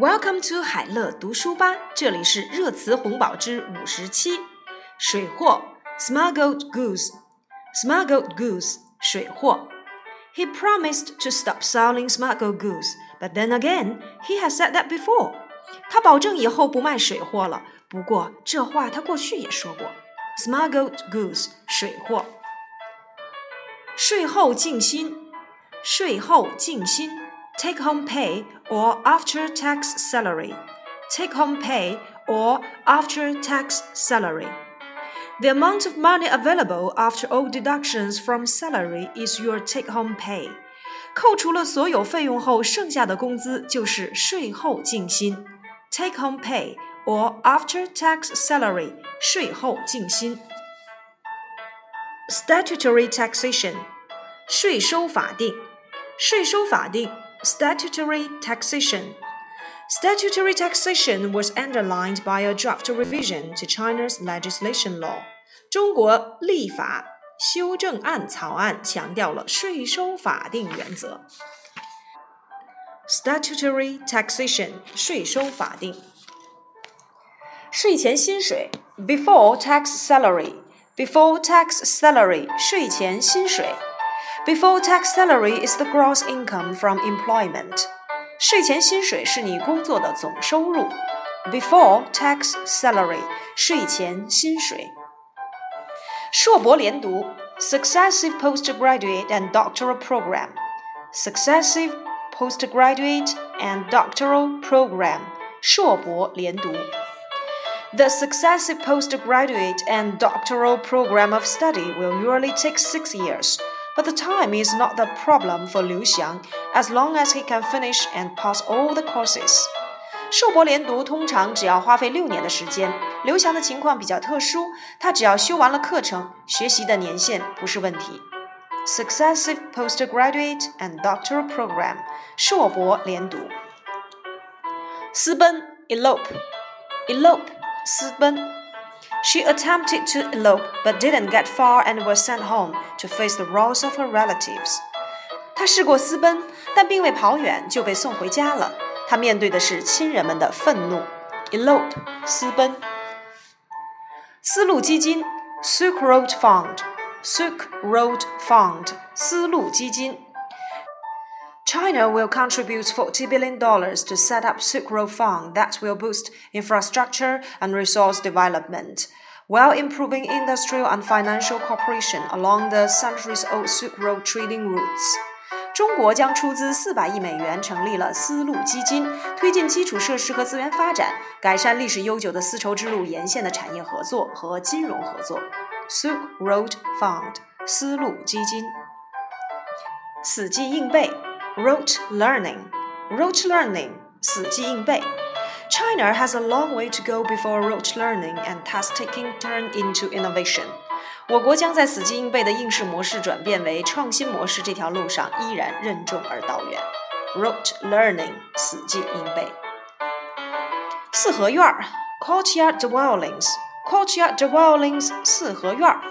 Welcome to 海乐读书吧，这里是热词红宝之五十七。水货 smuggled goods，smuggled goods 水货。He promised to stop selling smuggled goods, but then again, he has said that before. 他保证以后不卖水货了，不过这话他过去也说过。Smuggled goods 水货。税后净心，税后净心。take home pay or after tax salary. Take home pay or after tax salary. The amount of money available after all deductions from salary is your take home pay. 扣除了所有费用后，剩下的工资就是税后净薪。Take home pay or after tax salary，税后净薪。Statutory taxation，税收法定，税收法定 Statutory taxation. Statutory taxation was underlined by a draft revision to China's legislation law. 中国立法修正案草案强调了税收法定原则。Statutory taxation 税收法定。税前薪水 before tax salary before tax salary 税前薪水。 before tax salary is the gross income from employment. 税前薪水是你工作的总收入。Before tax salary，税前薪水。硕博连读，successive postgraduate and doctoral program。successive postgraduate and doctoral program，硕博连读。The successive postgraduate and doctoral program of study will usually take six years. But the time is not the problem for Liu Xiang, as long as he can finish and pass all the courses. 硕博连读通常只要花费六年的时间。刘翔的情况比较特殊，他只要修完了课程，学习的年限不是问题。Successive postgraduate and doctoral program，硕博连读。私奔，elope，elope，私奔。 she attempted to elope but didn't get far and was sent home to face the wrath of her relatives. 她试过私奔，但并未跑远就被送回家了。她面对的是亲人们的愤怒。elope 私奔。丝路基金 Silk Road Fund Silk Road Fund 丝路基金。 China will contribute $40 billion to set up Silk Road Fund that will boost infrastructure and resource development, while improving industrial and financial cooperation along the centuries-old Silk Road trading routes. 中国将出资四百亿美元成立了丝路基金，推进基础设施和资源发展，改善历史悠久的丝绸之路沿线的产业合作和金融合作。Silk Road Fund 丝路基金。死记硬背。 rote learning. Rote learning, 死记硬背. China has a long way to go before rote learning and task-taking turn into innovation. 我国将在死记硬背的应试模式转变为创新模式这条路上依然任重而道远。Rote learning，死记硬背。四合院儿，courtyard dwellings，courtyard dwellings，四合院儿。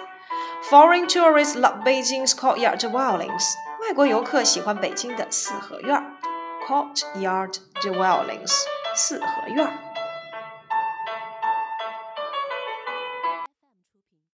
Foreign tourists love Beijing's courtyard dwellings. 外国游客喜欢北京的四合院 （courtyard dwellings），四合院。